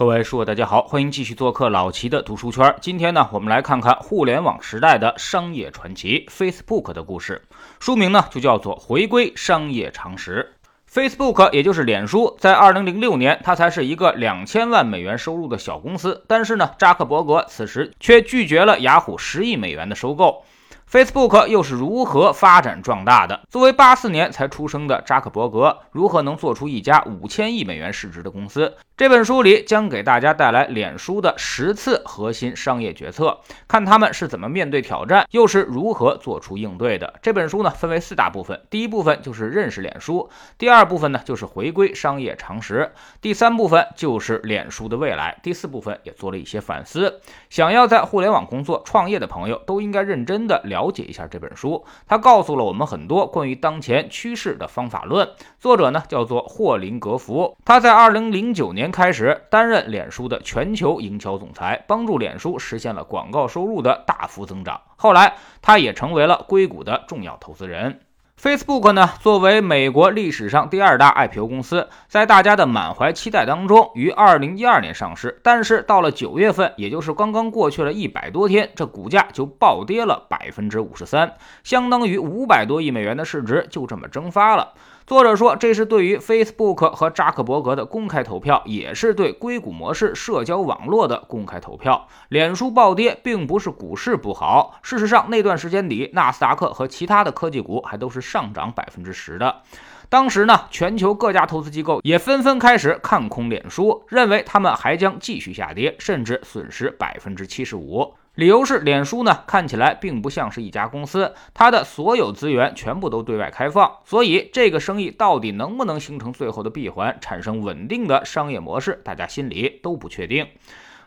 各位书友，大家好，欢迎继续做客老齐的读书圈。今天呢，我们来看看互联网时代的商业传奇 ——Facebook 的故事。书名呢，就叫做《回归商业常识》。Facebook 也就是脸书，在2006年，它才是一个两千万美元收入的小公司。但是呢，扎克伯格此时却拒绝了雅虎十亿美元的收购。Facebook 又是如何发展壮大的？作为八四年才出生的扎克伯格，如何能做出一家五千亿美元市值的公司？这本书里将给大家带来脸书的十次核心商业决策，看他们是怎么面对挑战，又是如何做出应对的。这本书呢分为四大部分，第一部分就是认识脸书，第二部分呢就是回归商业常识，第三部分就是脸书的未来，第四部分也做了一些反思。想要在互联网工作、创业的朋友都应该认真的了了解一下这本书，它告诉了我们很多关于当前趋势的方法论。作者呢叫做霍林格福，他在二零零九年。开始担任脸书的全球营销总裁，帮助脸书实现了广告收入的大幅增长。后来，他也成为了硅谷的重要投资人。Facebook 呢，作为美国历史上第二大 IPO 公司，在大家的满怀期待当中，于二零一二年上市。但是到了九月份，也就是刚刚过去了一百多天，这股价就暴跌了百分之五十三，相当于五百多亿美元的市值就这么蒸发了。作者说，这是对于 Facebook 和扎克伯格的公开投票，也是对硅谷模式社交网络的公开投票。脸书暴跌并不是股市不好，事实上那段时间里，纳斯达克和其他的科技股还都是上涨百分之十的。当时呢，全球各家投资机构也纷纷开始看空脸书，认为他们还将继续下跌，甚至损失百分之七十五。理由是，脸书呢看起来并不像是一家公司，它的所有资源全部都对外开放，所以这个生意到底能不能形成最后的闭环，产生稳定的商业模式，大家心里都不确定。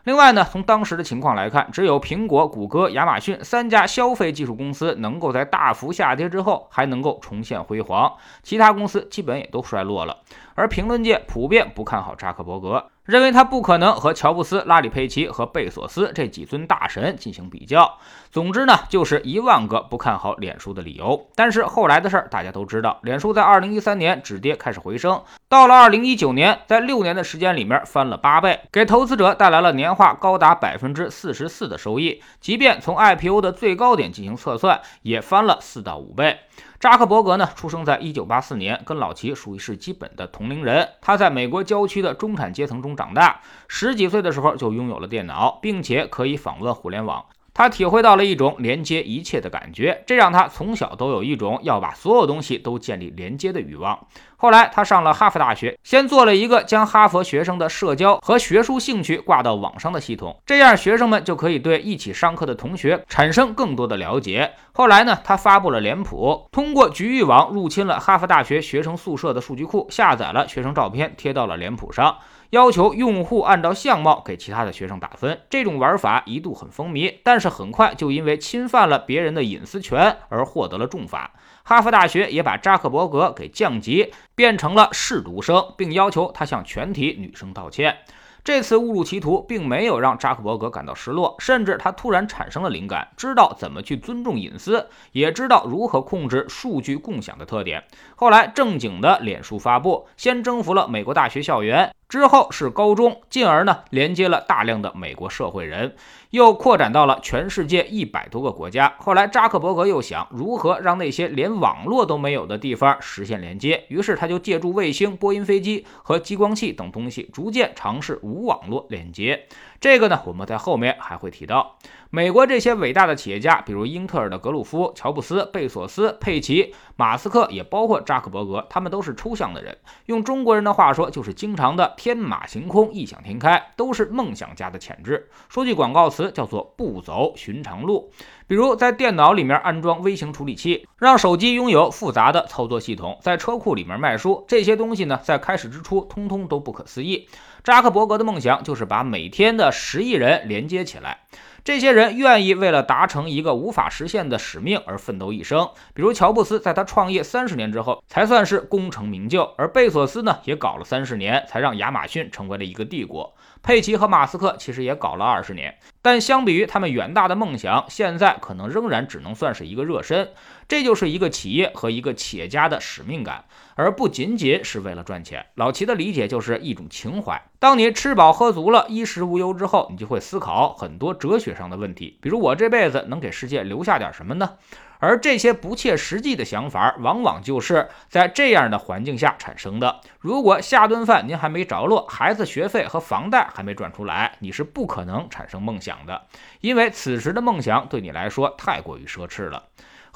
另外呢，从当时的情况来看，只有苹果、谷歌、亚马逊三家消费技术公司能够在大幅下跌之后还能够重现辉煌，其他公司基本也都衰落了。而评论界普遍不看好扎克伯格。认为他不可能和乔布斯、拉里·佩奇和贝索斯这几尊大神进行比较。总之呢，就是一万个不看好脸书的理由。但是后来的事儿大家都知道，脸书在二零一三年止跌开始回升，到了二零一九年，在六年的时间里面翻了八倍，给投资者带来了年化高达百分之四十四的收益。即便从 IPO 的最高点进行测算，也翻了四到五倍。扎克伯格呢，出生在一九八四年，跟老齐属于是基本的同龄人。他在美国郊区的中产阶层中长大，十几岁的时候就拥有了电脑，并且可以访问互联网。他体会到了一种连接一切的感觉，这让他从小都有一种要把所有东西都建立连接的欲望。后来他上了哈佛大学，先做了一个将哈佛学生的社交和学术兴趣挂到网上的系统，这样学生们就可以对一起上课的同学产生更多的了解。后来呢，他发布了脸谱，通过局域网入侵了哈佛大学学生宿舍的数据库，下载了学生照片贴到了脸谱上。要求用户按照相貌给其他的学生打分，这种玩法一度很风靡，但是很快就因为侵犯了别人的隐私权而获得了重罚。哈佛大学也把扎克伯格给降级，变成了试读生，并要求他向全体女生道歉。这次误入歧途，并没有让扎克伯格感到失落，甚至他突然产生了灵感，知道怎么去尊重隐私，也知道如何控制数据共享的特点。后来，正经的脸书发布，先征服了美国大学校园。之后是高中，进而呢连接了大量的美国社会人，又扩展到了全世界一百多个国家。后来扎克伯格又想如何让那些连网络都没有的地方实现连接，于是他就借助卫星、波音飞机和激光器等东西，逐渐尝试无网络连接。这个呢，我们在后面还会提到。美国这些伟大的企业家，比如英特尔的格鲁夫、乔布斯、贝索斯、佩奇、马斯克，也包括扎克伯格，他们都是抽象的人。用中国人的话说，就是经常的天马行空、异想天开，都是梦想家的潜质。说句广告词，叫做不走寻常路。比如在电脑里面安装微型处理器，让手机拥有复杂的操作系统，在车库里面卖书，这些东西呢，在开始之初，通通都不可思议。扎克伯格的梦想就是把每天的十亿人连接起来。这些人愿意为了达成一个无法实现的使命而奋斗一生，比如乔布斯，在他创业三十年之后才算是功成名就；而贝索斯呢，也搞了三十年才让亚马逊成为了一个帝国。佩奇和马斯克其实也搞了二十年。但相比于他们远大的梦想，现在可能仍然只能算是一个热身。这就是一个企业和一个企业家的使命感，而不仅仅是为了赚钱。老齐的理解就是一种情怀。当你吃饱喝足了，衣食无忧之后，你就会思考很多哲学上的问题，比如我这辈子能给世界留下点什么呢？而这些不切实际的想法，往往就是在这样的环境下产生的。如果下顿饭您还没着落，孩子学费和房贷还没赚出来，你是不可能产生梦想的，因为此时的梦想对你来说太过于奢侈了。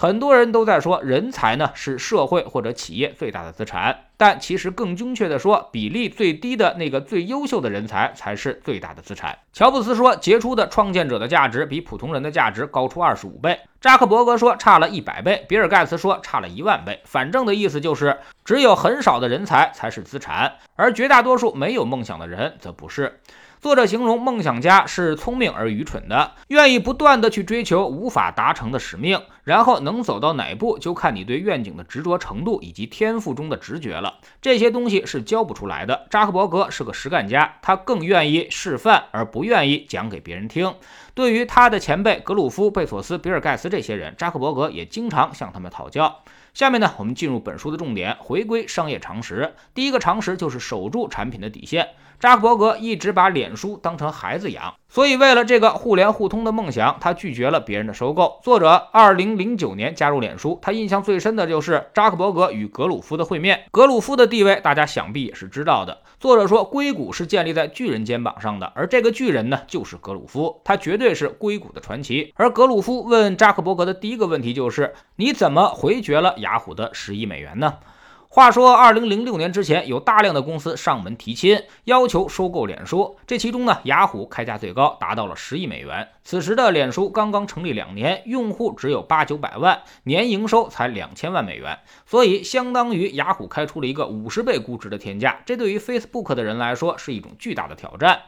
很多人都在说，人才呢是社会或者企业最大的资产，但其实更精确的说，比例最低的那个最优秀的人才才是最大的资产。乔布斯说，杰出的创建者的价值比普通人的价值高出二十五倍。扎克伯格说，差了一百倍。比尔盖茨说，差了一万倍。反正的意思就是，只有很少的人才才是资产，而绝大多数没有梦想的人则不是。作者形容梦想家是聪明而愚蠢的，愿意不断的去追求无法达成的使命，然后能走到哪步就看你对愿景的执着程度以及天赋中的直觉了。这些东西是教不出来的。扎克伯格是个实干家，他更愿意示范而不愿意讲给别人听。对于他的前辈格鲁夫、贝索斯、比尔盖茨这些人，扎克伯格也经常向他们讨教。下面呢，我们进入本书的重点，回归商业常识。第一个常识就是守住产品的底线。扎克伯格一直把脸书当成孩子养，所以为了这个互联互通的梦想，他拒绝了别人的收购。作者二零零九年加入脸书，他印象最深的就是扎克伯格与格鲁夫的会面。格鲁夫的地位，大家想必也是知道的。作者说，硅谷是建立在巨人肩膀上的，而这个巨人呢，就是格鲁夫，他绝对是硅谷的传奇。而格鲁夫问扎克伯格的第一个问题就是：你怎么回绝了雅虎的十亿美元呢？话说，二零零六年之前，有大量的公司上门提亲，要求收购脸书。这其中呢，雅虎开价最高，达到了十亿美元。此时的脸书刚刚成立两年，用户只有八九百万，年营收才两千万美元，所以相当于雅虎开出了一个五十倍估值的天价。这对于 Facebook 的人来说，是一种巨大的挑战。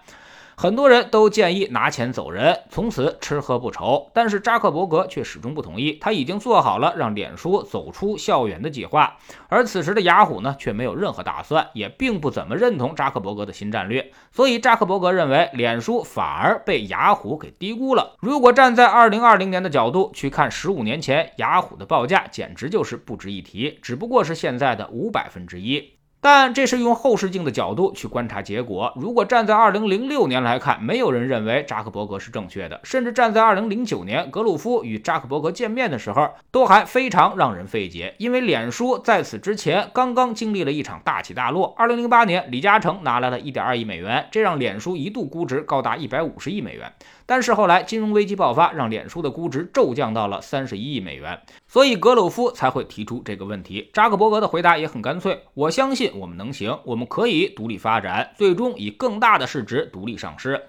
很多人都建议拿钱走人，从此吃喝不愁。但是扎克伯格却始终不同意，他已经做好了让脸书走出校园的计划。而此时的雅虎呢，却没有任何打算，也并不怎么认同扎克伯格的新战略。所以扎克伯格认为，脸书反而被雅虎给低估了。如果站在二零二零年的角度去看，十五年前雅虎的报价简直就是不值一提，只不过是现在的五百分之一。但这是用后视镜的角度去观察结果。如果站在二零零六年来看，没有人认为扎克伯格是正确的。甚至站在二零零九年，格鲁夫与扎克伯格见面的时候，都还非常让人费解。因为脸书在此之前刚刚经历了一场大起大落。二零零八年，李嘉诚拿来了一点二亿美元，这让脸书一度估值高达一百五十亿美元。但是后来金融危机爆发，让脸书的估值骤降到了三十一亿美元，所以格鲁夫才会提出这个问题。扎克伯格的回答也很干脆：我相信我们能行，我们可以独立发展，最终以更大的市值独立上市。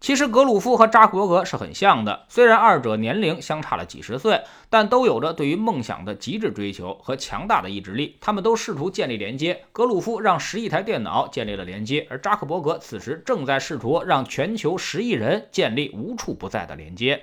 其实格鲁夫和扎克伯格是很像的，虽然二者年龄相差了几十岁，但都有着对于梦想的极致追求和强大的意志力。他们都试图建立连接。格鲁夫让十亿台电脑建立了连接，而扎克伯格此时正在试图让全球十亿人建立无处不在的连接。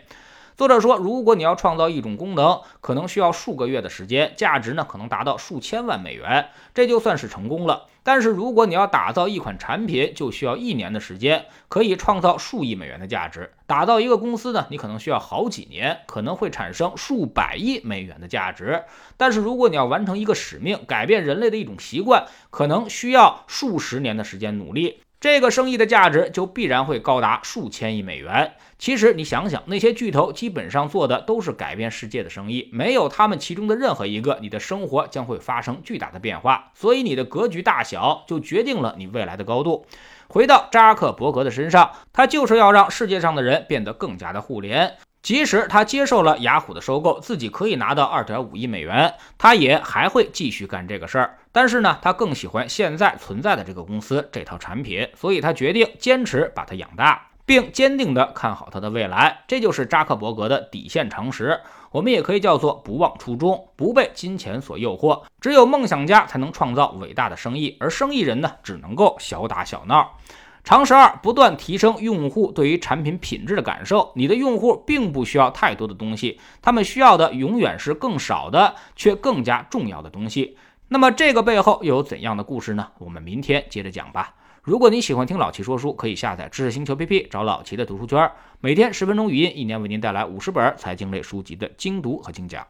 作者说，如果你要创造一种功能，可能需要数个月的时间，价值呢可能达到数千万美元，这就算是成功了。但是如果你要打造一款产品，就需要一年的时间，可以创造数亿美元的价值。打造一个公司呢，你可能需要好几年，可能会产生数百亿美元的价值。但是如果你要完成一个使命，改变人类的一种习惯，可能需要数十年的时间努力。这个生意的价值就必然会高达数千亿美元。其实你想想，那些巨头基本上做的都是改变世界的生意，没有他们其中的任何一个，你的生活将会发生巨大的变化。所以你的格局大小就决定了你未来的高度。回到扎克伯格的身上，他就是要让世界上的人变得更加的互联。即使他接受了雅虎的收购，自己可以拿到二点五亿美元，他也还会继续干这个事儿。但是呢，他更喜欢现在存在的这个公司这套产品，所以他决定坚持把它养大，并坚定地看好它的未来。这就是扎克伯格的底线常识，我们也可以叫做不忘初衷，不被金钱所诱惑。只有梦想家才能创造伟大的生意，而生意人呢，只能够小打小闹。常识二：不断提升用户对于产品品质的感受。你的用户并不需要太多的东西，他们需要的永远是更少的却更加重要的东西。那么这个背后又有怎样的故事呢？我们明天接着讲吧。如果你喜欢听老齐说书，可以下载知识星球 P P，找老齐的读书圈，每天十分钟语音，一年为您带来五十本财经类书籍的精读和精讲。